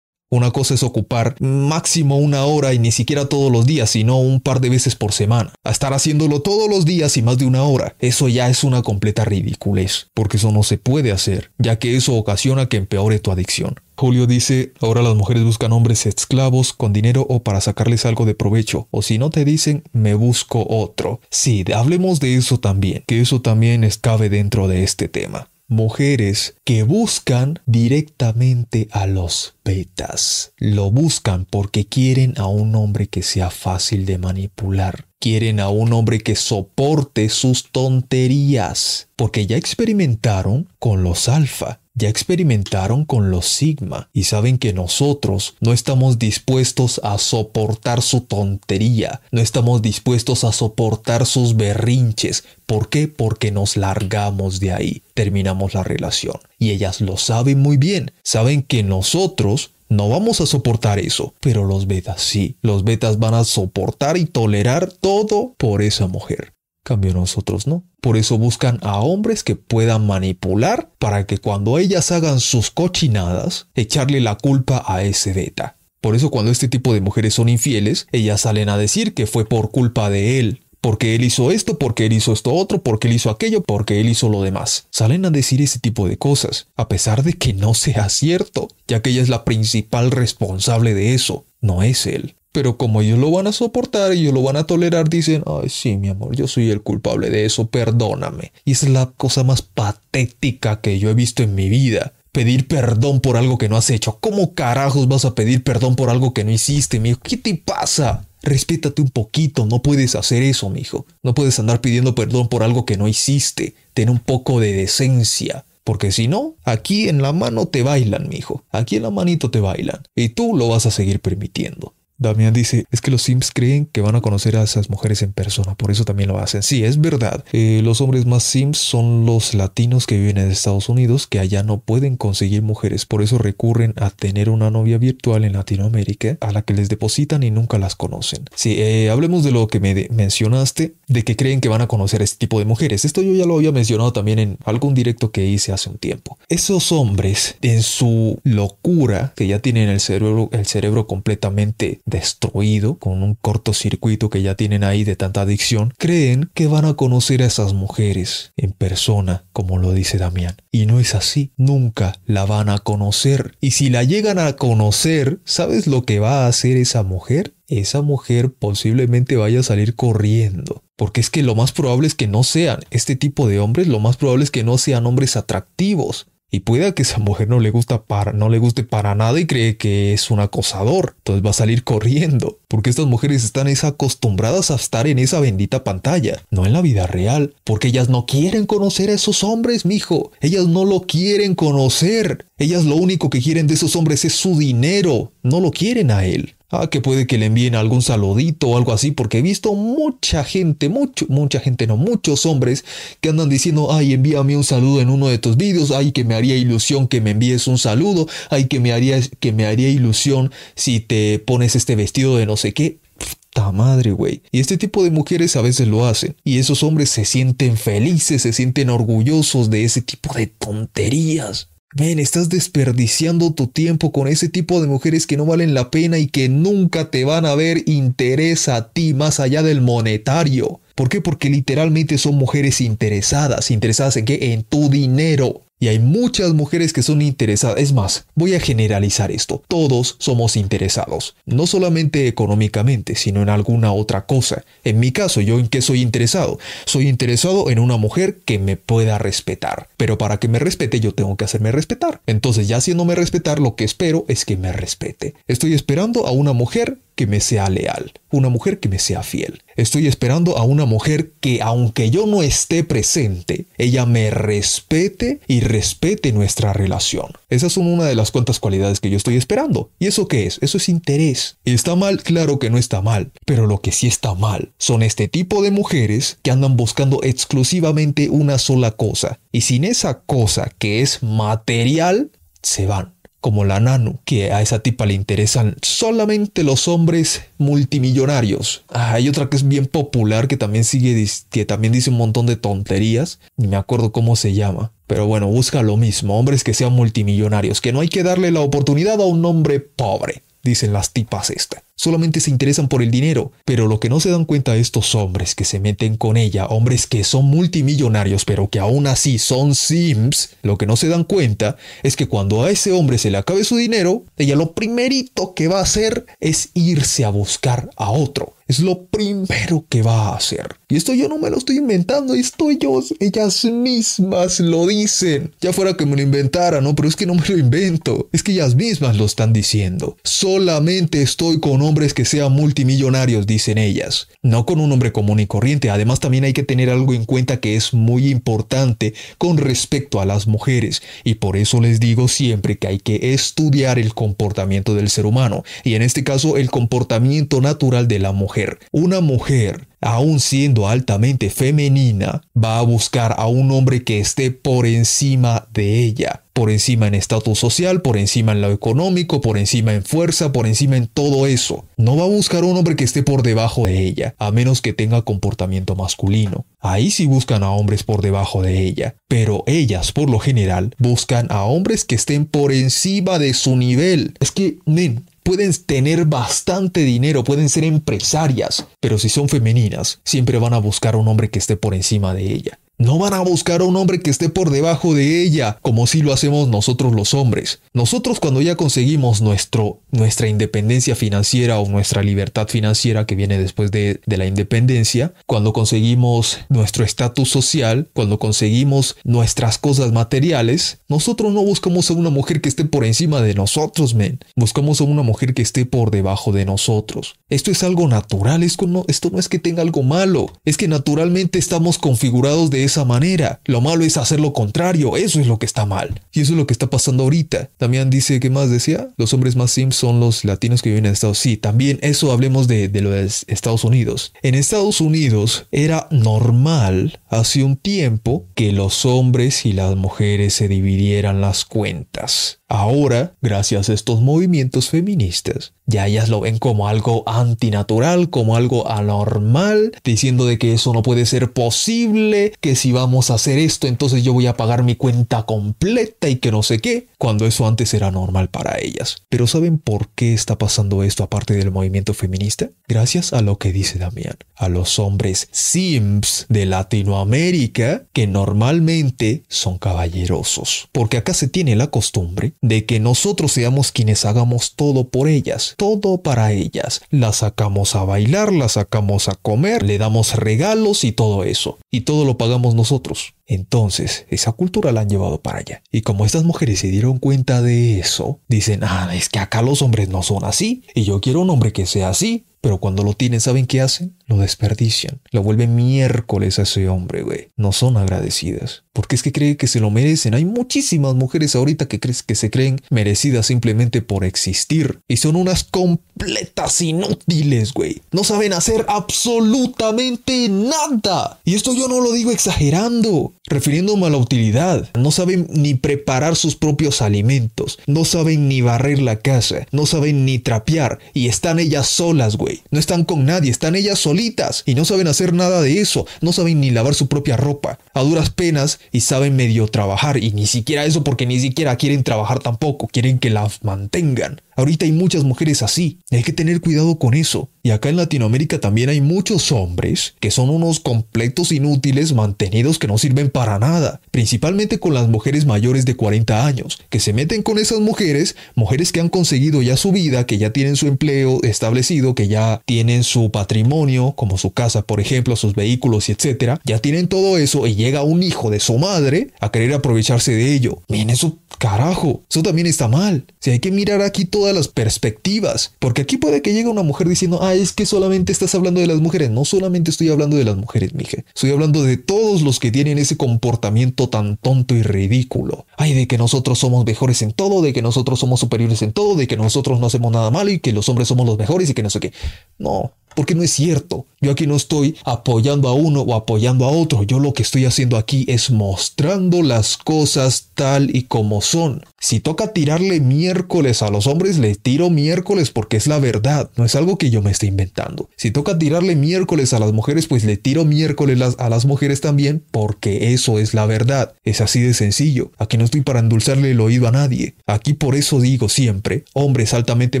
Una cosa es ocupar máximo una hora y ni siquiera todos los días, sino un par de veces por semana. A estar haciéndolo todos los días y más de una hora. Eso ya es una completa ridiculez, porque eso no se puede hacer, ya que eso ocasiona que empeore tu adicción. Julio dice, ahora las mujeres buscan hombres esclavos con dinero o para sacarles algo de provecho, o si no te dicen, me busco otro. Sí, hablemos de eso también, que eso también cabe dentro de este tema mujeres que buscan directamente a los betas. Lo buscan porque quieren a un hombre que sea fácil de manipular. Quieren a un hombre que soporte sus tonterías. Porque ya experimentaron con los alfa ya experimentaron con los sigma y saben que nosotros no estamos dispuestos a soportar su tontería, no estamos dispuestos a soportar sus berrinches. ¿Por qué? Porque nos largamos de ahí, terminamos la relación. Y ellas lo saben muy bien, saben que nosotros no vamos a soportar eso, pero los betas sí, los betas van a soportar y tolerar todo por esa mujer. Cambio nosotros no. Por eso buscan a hombres que puedan manipular para que cuando ellas hagan sus cochinadas, echarle la culpa a ese beta. Por eso cuando este tipo de mujeres son infieles, ellas salen a decir que fue por culpa de él, porque él hizo esto, porque él hizo esto otro, porque él hizo aquello, porque él hizo lo demás. Salen a decir ese tipo de cosas, a pesar de que no sea cierto, ya que ella es la principal responsable de eso, no es él. Pero como ellos lo van a soportar y ellos lo van a tolerar, dicen, ay sí, mi amor, yo soy el culpable de eso, perdóname. Y es la cosa más patética que yo he visto en mi vida. Pedir perdón por algo que no has hecho. ¿Cómo carajos vas a pedir perdón por algo que no hiciste, mijo? ¿Qué te pasa? Respétate un poquito, no puedes hacer eso, mijo. No puedes andar pidiendo perdón por algo que no hiciste. Ten un poco de decencia. Porque si no, aquí en la mano te bailan, mijo. Aquí en la manito te bailan. Y tú lo vas a seguir permitiendo. Damián dice, es que los Sims creen que van a conocer a esas mujeres en persona, por eso también lo hacen. Sí, es verdad. Eh, los hombres más Sims son los latinos que viven en Estados Unidos, que allá no pueden conseguir mujeres, por eso recurren a tener una novia virtual en Latinoamérica, a la que les depositan y nunca las conocen. Sí, eh, hablemos de lo que me mencionaste, de que creen que van a conocer a este tipo de mujeres. Esto yo ya lo había mencionado también en algún directo que hice hace un tiempo. Esos hombres, en su locura, que ya tienen el cerebro, el cerebro completamente destruido, con un cortocircuito que ya tienen ahí de tanta adicción, creen que van a conocer a esas mujeres en persona, como lo dice Damián. Y no es así, nunca la van a conocer. Y si la llegan a conocer, ¿sabes lo que va a hacer esa mujer? Esa mujer posiblemente vaya a salir corriendo. Porque es que lo más probable es que no sean este tipo de hombres, lo más probable es que no sean hombres atractivos. Y puede que esa mujer no le, gusta para, no le guste para nada y cree que es un acosador. Entonces va a salir corriendo. Porque estas mujeres están acostumbradas a estar en esa bendita pantalla, no en la vida real. Porque ellas no quieren conocer a esos hombres, mijo. Ellas no lo quieren conocer. Ellas lo único que quieren de esos hombres es su dinero. No lo quieren a él. Ah, que puede que le envíen algún saludito o algo así, porque he visto mucha gente, mucho, mucha gente, no, muchos hombres que andan diciendo, ay, envíame un saludo en uno de tus vídeos, ay, que me haría ilusión que me envíes un saludo, ay, que me haría, que me haría ilusión si te pones este vestido de no sé qué. Puta madre, güey. Y este tipo de mujeres a veces lo hacen. Y esos hombres se sienten felices, se sienten orgullosos de ese tipo de tonterías. Ven, estás desperdiciando tu tiempo con ese tipo de mujeres que no valen la pena y que nunca te van a ver interés a ti más allá del monetario. ¿Por qué? Porque literalmente son mujeres interesadas. ¿Interesadas en qué? En tu dinero. Y hay muchas mujeres que son interesadas. Es más, voy a generalizar esto. Todos somos interesados. No solamente económicamente, sino en alguna otra cosa. En mi caso, ¿yo en qué soy interesado? Soy interesado en una mujer que me pueda respetar. Pero para que me respete, yo tengo que hacerme respetar. Entonces, ya haciéndome respetar, lo que espero es que me respete. Estoy esperando a una mujer que me sea leal, una mujer que me sea fiel. Estoy esperando a una mujer que aunque yo no esté presente, ella me respete y respete nuestra relación. Esas son una de las cuantas cualidades que yo estoy esperando. ¿Y eso qué es? Eso es interés. ¿Está mal? Claro que no está mal. Pero lo que sí está mal son este tipo de mujeres que andan buscando exclusivamente una sola cosa. Y sin esa cosa que es material, se van como la Nanu, que a esa tipa le interesan solamente los hombres multimillonarios. Ah, hay otra que es bien popular que también sigue, que también dice un montón de tonterías, ni me acuerdo cómo se llama. Pero bueno, busca lo mismo, hombres que sean multimillonarios, que no hay que darle la oportunidad a un hombre pobre, dicen las tipas esta solamente se interesan por el dinero, pero lo que no se dan cuenta estos hombres que se meten con ella, hombres que son multimillonarios pero que aún así son sims, lo que no se dan cuenta es que cuando a ese hombre se le acabe su dinero, ella lo primerito que va a hacer es irse a buscar a otro. Es lo primero que va a hacer. Y esto yo no me lo estoy inventando, esto ellos, ellas mismas lo dicen. Ya fuera que me lo inventara, ¿no? Pero es que no me lo invento. Es que ellas mismas lo están diciendo. Solamente estoy con hombres que sean multimillonarios, dicen ellas. No con un hombre común y corriente. Además también hay que tener algo en cuenta que es muy importante con respecto a las mujeres. Y por eso les digo siempre que hay que estudiar el comportamiento del ser humano. Y en este caso el comportamiento natural de la mujer una mujer, aun siendo altamente femenina, va a buscar a un hombre que esté por encima de ella. Por encima en estatus social, por encima en lo económico, por encima en fuerza, por encima en todo eso. No va a buscar a un hombre que esté por debajo de ella, a menos que tenga comportamiento masculino. Ahí sí buscan a hombres por debajo de ella. Pero ellas, por lo general, buscan a hombres que estén por encima de su nivel. Es que, men, pueden tener bastante dinero, pueden ser empresarias, pero si son femeninas, siempre van a buscar a un hombre que esté por encima de ella. No van a buscar a un hombre que esté por debajo de ella, como si lo hacemos nosotros los hombres. Nosotros cuando ya conseguimos nuestro, nuestra independencia financiera o nuestra libertad financiera que viene después de, de la independencia, cuando conseguimos nuestro estatus social, cuando conseguimos nuestras cosas materiales, nosotros no buscamos a una mujer que esté por encima de nosotros, men. Buscamos a una mujer que esté por debajo de nosotros. Esto es algo natural, esto no, esto no es que tenga algo malo, es que naturalmente estamos configurados de esa manera. Lo malo es hacer lo contrario, eso es lo que está mal. Y eso es lo que está pasando ahorita. También dice, ¿qué más decía? Los hombres más sims son los latinos que viven en Estados Unidos. Sí, también eso hablemos de, de Estados Unidos. En Estados Unidos era normal hace un tiempo que los hombres y las mujeres se dividieran las cuentas. Ahora, gracias a estos movimientos feministas, ya ellas lo ven como algo antinatural, como algo anormal, diciendo de que eso no puede ser posible, que si vamos a hacer esto, entonces yo voy a pagar mi cuenta completa y que no sé qué, cuando eso antes era normal para ellas. Pero ¿saben por qué está pasando esto aparte del movimiento feminista? Gracias a lo que dice Damián, a los hombres sims de Latinoamérica que normalmente son caballerosos, porque acá se tiene la costumbre de que nosotros seamos quienes hagamos todo por ellas, todo para ellas. Las sacamos a bailar, las sacamos a comer, le damos regalos y todo eso. Y todo lo pagamos nosotros. Entonces, esa cultura la han llevado para allá. Y como estas mujeres se dieron cuenta de eso, dicen, ah, es que acá los hombres no son así. Y yo quiero un hombre que sea así. Pero cuando lo tienen, ¿saben qué hacen? Lo desperdician. Lo vuelven miércoles a ese hombre, güey. No son agradecidas. Porque es que creen que se lo merecen. Hay muchísimas mujeres ahorita que, crees que se creen merecidas simplemente por existir. Y son unas completas inútiles, güey. No saben hacer absolutamente nada. Y esto yo no lo digo exagerando. Refiriéndome a la utilidad. No saben ni preparar sus propios alimentos. No saben ni barrer la casa. No saben ni trapear. Y están ellas solas, güey. No están con nadie, están ellas solitas y no saben hacer nada de eso, no saben ni lavar su propia ropa, a duras penas y saben medio trabajar y ni siquiera eso porque ni siquiera quieren trabajar tampoco, quieren que las mantengan. Ahorita hay muchas mujeres así. hay que tener cuidado con eso. Y acá en Latinoamérica también hay muchos hombres que son unos completos inútiles mantenidos que no sirven para nada. Principalmente con las mujeres mayores de 40 años. Que se meten con esas mujeres, mujeres que han conseguido ya su vida, que ya tienen su empleo establecido, que ya tienen su patrimonio, como su casa, por ejemplo, sus vehículos y etcétera. Ya tienen todo eso y llega un hijo de su madre a querer aprovecharse de ello. Miren, eso Carajo, eso también está mal. Si hay que mirar aquí todas las perspectivas, porque aquí puede que llegue una mujer diciendo, ah, es que solamente estás hablando de las mujeres. No solamente estoy hablando de las mujeres, mije. Estoy hablando de todos los que tienen ese comportamiento tan tonto y ridículo. Ay, de que nosotros somos mejores en todo, de que nosotros somos superiores en todo, de que nosotros no hacemos nada malo y que los hombres somos los mejores y que no sé qué. No, porque no es cierto. Yo aquí no estoy apoyando a uno o apoyando a otro. Yo lo que estoy haciendo aquí es mostrando las cosas tal y como son. Si toca tirarle miércoles a los hombres, le tiro miércoles porque es la verdad. No es algo que yo me esté inventando. Si toca tirarle miércoles a las mujeres, pues le tiro miércoles a las mujeres también porque eso es la verdad. Es así de sencillo. Aquí no estoy para endulzarle el oído a nadie. Aquí por eso digo siempre, hombres altamente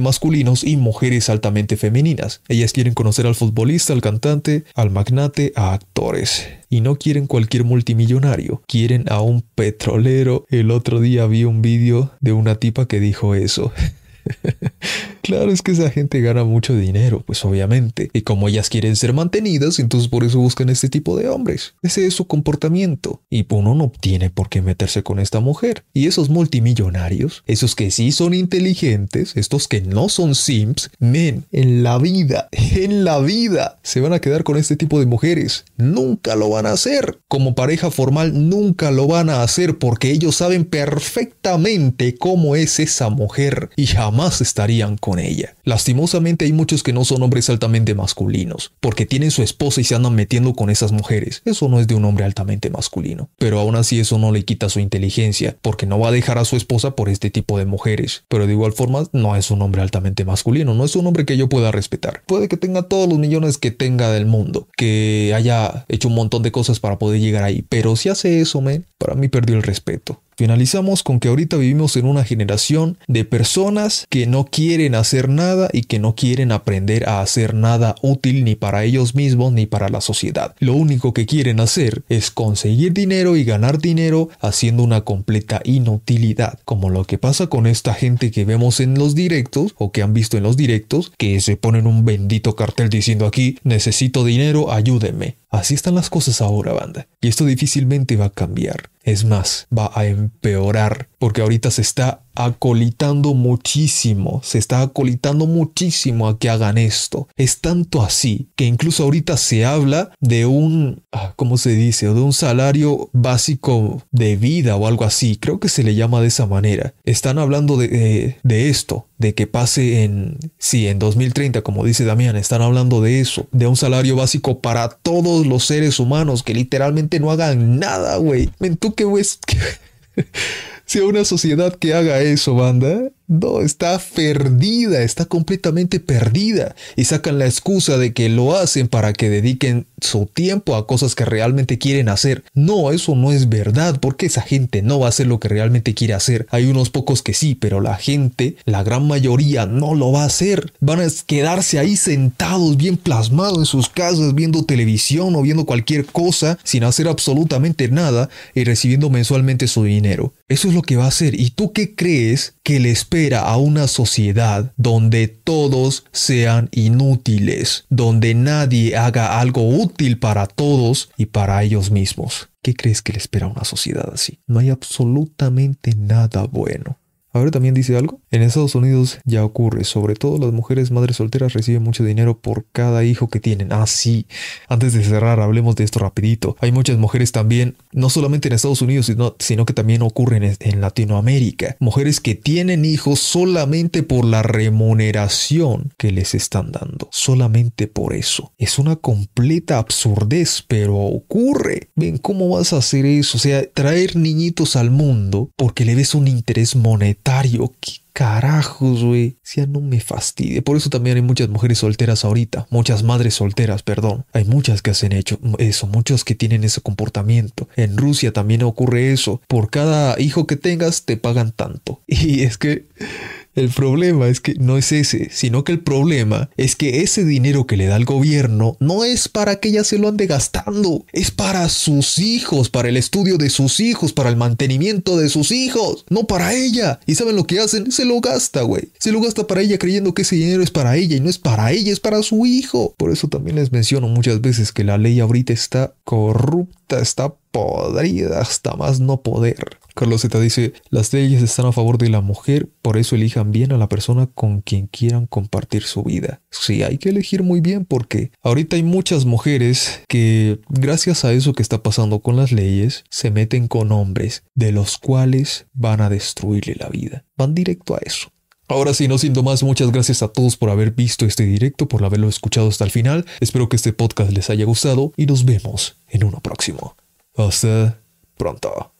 masculinos y mujeres altamente femeninas. Ellas quieren conocer al futbolista, al cantante, al magnate, a actores. Y no quieren cualquier multimillonario, quieren a un petrolero. El otro día vi un vídeo de una tipa que dijo eso. claro, es que esa gente gana mucho dinero, pues obviamente. Y como ellas quieren ser mantenidas, entonces por eso buscan este tipo de hombres. Ese es su comportamiento. Y uno no tiene por qué meterse con esta mujer. Y esos multimillonarios, esos que sí son inteligentes, estos que no son simps, men, en la vida, en la vida, se van a quedar con este tipo de mujeres. Nunca lo van a hacer. Como pareja formal, nunca lo van a hacer porque ellos saben perfectamente cómo es esa mujer y jamás más estarían con ella. Lastimosamente hay muchos que no son hombres altamente masculinos, porque tienen su esposa y se andan metiendo con esas mujeres. Eso no es de un hombre altamente masculino. Pero aún así eso no le quita su inteligencia, porque no va a dejar a su esposa por este tipo de mujeres. Pero de igual forma no es un hombre altamente masculino, no es un hombre que yo pueda respetar. Puede que tenga todos los millones que tenga del mundo, que haya hecho un montón de cosas para poder llegar ahí, pero si hace eso, men, para mí perdió el respeto. Finalizamos con que ahorita vivimos en una generación de personas que no quieren hacer nada y que no quieren aprender a hacer nada útil ni para ellos mismos ni para la sociedad. Lo único que quieren hacer es conseguir dinero y ganar dinero haciendo una completa inutilidad, como lo que pasa con esta gente que vemos en los directos o que han visto en los directos, que se ponen un bendito cartel diciendo aquí necesito dinero, ayúdeme. Así están las cosas ahora, banda. Y esto difícilmente va a cambiar. Es más, va a empeorar porque ahorita se está acolitando muchísimo, se está acolitando muchísimo a que hagan esto. Es tanto así que incluso ahorita se habla de un, ah, ¿cómo se dice? De un salario básico de vida o algo así. Creo que se le llama de esa manera. Están hablando de, de esto, de que pase en, sí, en 2030, como dice Damián, están hablando de eso, de un salario básico para todos los seres humanos que literalmente no hagan nada, güey. ¿Tú qué? si a una sociedad que haga eso, banda, no, está perdida, está completamente perdida. Y sacan la excusa de que lo hacen para que dediquen su tiempo a cosas que realmente quieren hacer. No, eso no es verdad, porque esa gente no va a hacer lo que realmente quiere hacer. Hay unos pocos que sí, pero la gente, la gran mayoría, no lo va a hacer. Van a quedarse ahí sentados, bien plasmados en sus casas, viendo televisión o viendo cualquier cosa, sin hacer absolutamente nada y recibiendo mensualmente su dinero. Eso es lo que va a hacer. ¿Y tú qué crees que le espera a una sociedad donde todos sean inútiles, donde nadie haga algo útil para todos y para ellos mismos. ¿Qué crees que le espera a una sociedad así? No hay absolutamente nada bueno. Ahora también dice algo. En Estados Unidos ya ocurre, sobre todo las mujeres madres solteras reciben mucho dinero por cada hijo que tienen. Ah, sí. Antes de cerrar, hablemos de esto rapidito. Hay muchas mujeres también, no solamente en Estados Unidos, sino, que también ocurren en, en Latinoamérica. Mujeres que tienen hijos solamente por la remuneración que les están dando. Solamente por eso. Es una completa absurdez, pero ocurre. Ven, ¿cómo vas a hacer eso? O sea, traer niñitos al mundo porque le ves un interés monetario ¿Qué carajos, güey? Si no me fastidie. Por eso también hay muchas mujeres solteras ahorita. Muchas madres solteras, perdón. Hay muchas que hacen hecho eso. Muchos que tienen ese comportamiento. En Rusia también ocurre eso. Por cada hijo que tengas te pagan tanto. Y es que El problema es que no es ese, sino que el problema es que ese dinero que le da el gobierno no es para que ella se lo ande gastando, es para sus hijos, para el estudio de sus hijos, para el mantenimiento de sus hijos, no para ella. ¿Y saben lo que hacen? Se lo gasta, güey. Se lo gasta para ella creyendo que ese dinero es para ella y no es para ella, es para su hijo. Por eso también les menciono muchas veces que la ley ahorita está corrupta, está podrida hasta más no poder. Carlos Z dice, las leyes están a favor de la mujer, por eso elijan bien a la persona con quien quieran compartir su vida. Sí, hay que elegir muy bien porque ahorita hay muchas mujeres que, gracias a eso que está pasando con las leyes, se meten con hombres, de los cuales van a destruirle la vida. Van directo a eso. Ahora sí, no siendo más, muchas gracias a todos por haber visto este directo, por haberlo escuchado hasta el final. Espero que este podcast les haya gustado y nos vemos en uno próximo. Hasta pronto.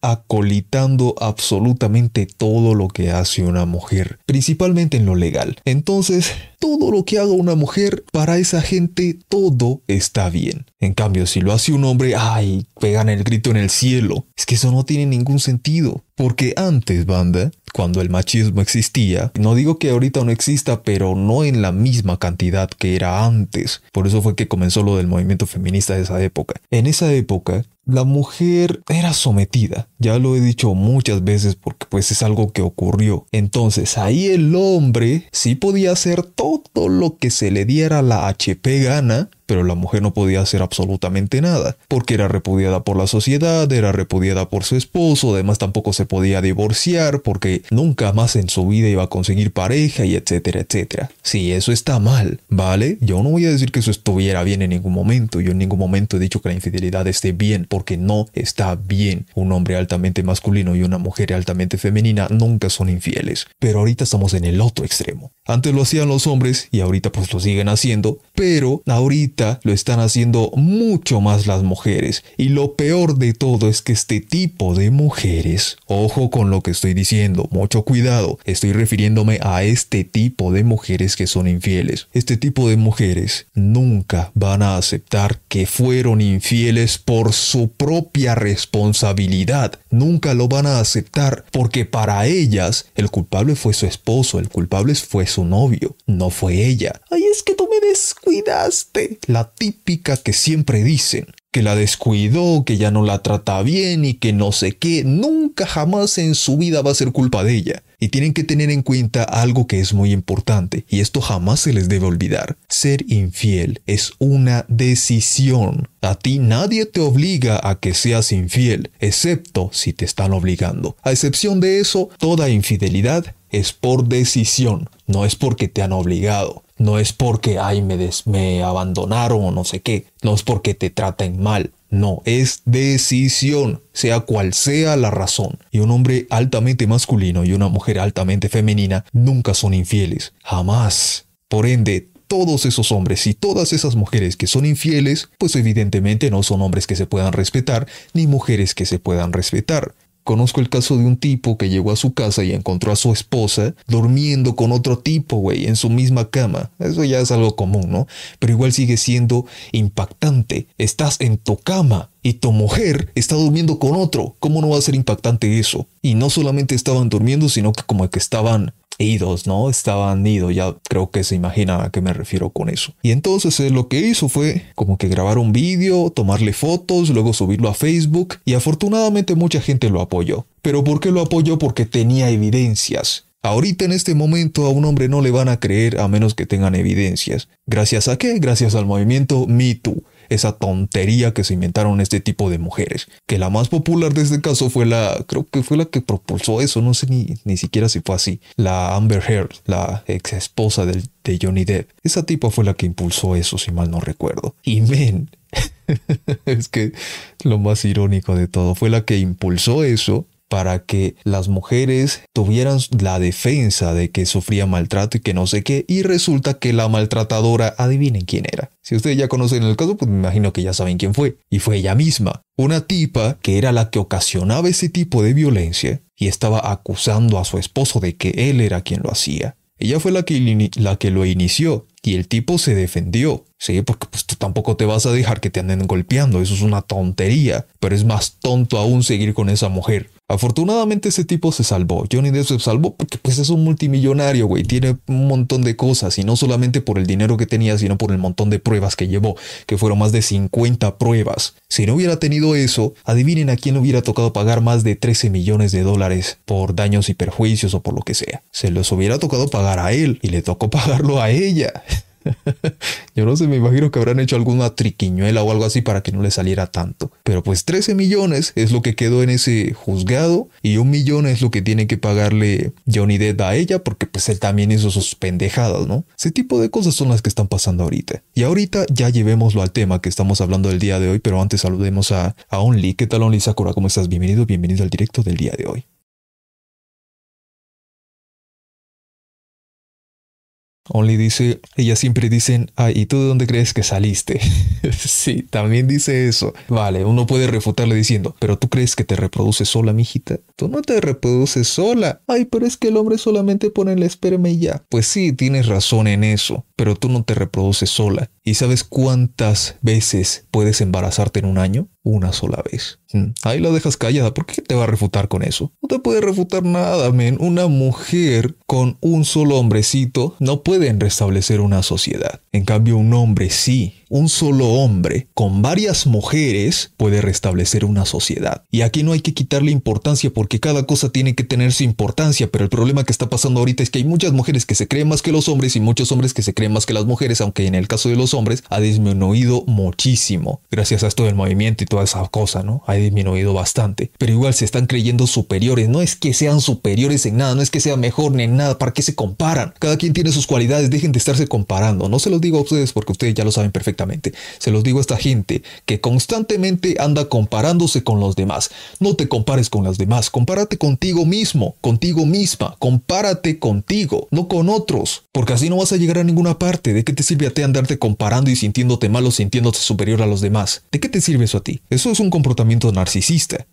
Acolitando absolutamente todo lo que hace una mujer, principalmente en lo legal. Entonces, todo lo que haga una mujer, para esa gente todo está bien. En cambio, si lo hace un hombre, ay, pegan el grito en el cielo. Es que eso no tiene ningún sentido. Porque antes, banda, cuando el machismo existía, no digo que ahorita no exista, pero no en la misma cantidad que era antes. Por eso fue que comenzó lo del movimiento feminista de esa época. En esa época, la mujer era sometida. Ya lo he dicho muchas veces porque pues es algo que ocurrió. Entonces ahí el hombre sí podía hacer todo lo que se le diera la HP gana pero la mujer no podía hacer absolutamente nada, porque era repudiada por la sociedad, era repudiada por su esposo, además tampoco se podía divorciar porque nunca más en su vida iba a conseguir pareja y etcétera, etcétera. Sí, eso está mal, ¿vale? Yo no voy a decir que eso estuviera bien en ningún momento, yo en ningún momento he dicho que la infidelidad esté bien, porque no está bien. Un hombre altamente masculino y una mujer altamente femenina nunca son infieles, pero ahorita estamos en el otro extremo. Antes lo hacían los hombres y ahorita pues lo siguen haciendo, pero ahorita lo están haciendo mucho más las mujeres. Y lo peor de todo es que este tipo de mujeres, ojo con lo que estoy diciendo, mucho cuidado, estoy refiriéndome a este tipo de mujeres que son infieles. Este tipo de mujeres nunca van a aceptar que fueron infieles por su propia responsabilidad. Nunca lo van a aceptar porque para ellas el culpable fue su esposo, el culpable fue su novio, no fue ella. Ay, es que tú me descuidaste la típica que siempre dicen, que la descuidó, que ya no la trata bien y que no sé qué, nunca jamás en su vida va a ser culpa de ella. Y tienen que tener en cuenta algo que es muy importante, y esto jamás se les debe olvidar. Ser infiel es una decisión. A ti nadie te obliga a que seas infiel, excepto si te están obligando. A excepción de eso, toda infidelidad es por decisión, no es porque te han obligado. No es porque, ay, me, me abandonaron o no sé qué. No es porque te traten mal. No, es decisión, sea cual sea la razón. Y un hombre altamente masculino y una mujer altamente femenina nunca son infieles. Jamás. Por ende, todos esos hombres y todas esas mujeres que son infieles, pues evidentemente no son hombres que se puedan respetar, ni mujeres que se puedan respetar. Conozco el caso de un tipo que llegó a su casa y encontró a su esposa durmiendo con otro tipo, güey, en su misma cama. Eso ya es algo común, ¿no? Pero igual sigue siendo impactante. Estás en tu cama y tu mujer está durmiendo con otro. ¿Cómo no va a ser impactante eso? Y no solamente estaban durmiendo, sino que como que estaban idos, ¿no? Estaban idos, ya creo que se imagina a qué me refiero con eso. Y entonces eh, lo que hizo fue como que grabar un vídeo, tomarle fotos, luego subirlo a Facebook y afortunadamente mucha gente lo apoyó. Pero ¿por qué lo apoyó? Porque tenía evidencias. Ahorita en este momento a un hombre no le van a creer a menos que tengan evidencias. ¿Gracias a qué? Gracias al movimiento Me Too. Esa tontería que se inventaron este tipo de mujeres. Que la más popular de este caso fue la, creo que fue la que propulsó eso, no sé ni, ni siquiera si fue así. La Amber Heard, la ex esposa del, de Johnny Depp. Esa tipa fue la que impulsó eso, si mal no recuerdo. Y men, es que lo más irónico de todo fue la que impulsó eso para que las mujeres tuvieran la defensa de que sufría maltrato y que no sé qué, y resulta que la maltratadora, adivinen quién era. Si ustedes ya conocen el caso, pues me imagino que ya saben quién fue. Y fue ella misma, una tipa que era la que ocasionaba ese tipo de violencia y estaba acusando a su esposo de que él era quien lo hacía. Ella fue la que, la que lo inició y el tipo se defendió. Sí, porque pues tú tampoco te vas a dejar que te anden golpeando, eso es una tontería, pero es más tonto aún seguir con esa mujer. Afortunadamente ese tipo se salvó. Johnny Depp se salvó porque pues es un multimillonario, güey. Tiene un montón de cosas y no solamente por el dinero que tenía, sino por el montón de pruebas que llevó, que fueron más de 50 pruebas. Si no hubiera tenido eso, adivinen a quién hubiera tocado pagar más de 13 millones de dólares por daños y perjuicios o por lo que sea. Se los hubiera tocado pagar a él y le tocó pagarlo a ella. Yo no sé, me imagino que habrán hecho alguna triquiñuela o algo así para que no le saliera tanto. Pero pues 13 millones es lo que quedó en ese juzgado y un millón es lo que tiene que pagarle Johnny Depp a ella porque pues él también hizo sus pendejadas, ¿no? Ese tipo de cosas son las que están pasando ahorita. Y ahorita ya llevémoslo al tema que estamos hablando del día de hoy, pero antes saludemos a, a Only. ¿Qué tal Only Sakura? ¿Cómo estás? Bienvenido, bienvenido al directo del día de hoy. Only dice, ellas siempre dicen, ay, ¿y tú de dónde crees que saliste? sí, también dice eso. Vale, uno puede refutarle diciendo, pero tú crees que te reproduces sola, mijita. Tú no te reproduces sola. Ay, pero es que el hombre solamente pone el esperma y ya. Pues sí, tienes razón en eso, pero tú no te reproduces sola. ¿Y sabes cuántas veces puedes embarazarte en un año? Una sola vez. Mm, ahí la dejas callada. ¿Por qué te va a refutar con eso? No te puede refutar nada, men. Una mujer con un solo hombrecito no pueden restablecer una sociedad. En cambio, un hombre sí un solo hombre con varias mujeres puede restablecer una sociedad. Y aquí no hay que quitarle importancia porque cada cosa tiene que tener su importancia, pero el problema que está pasando ahorita es que hay muchas mujeres que se creen más que los hombres y muchos hombres que se creen más que las mujeres, aunque en el caso de los hombres ha disminuido muchísimo. Gracias a esto del movimiento y toda esa cosa, ¿no? Ha disminuido bastante. Pero igual se están creyendo superiores. No es que sean superiores en nada, no es que sean mejor ni en nada. ¿Para qué se comparan? Cada quien tiene sus cualidades, dejen de estarse comparando. No se los digo a ustedes porque ustedes ya lo saben perfectamente se los digo a esta gente que constantemente anda comparándose con los demás. No te compares con los demás, compárate contigo mismo, contigo misma, compárate contigo, no con otros, porque así no vas a llegar a ninguna parte. ¿De qué te sirve a ti andarte comparando y sintiéndote mal o sintiéndote superior a los demás? ¿De qué te sirve eso a ti? Eso es un comportamiento narcisista.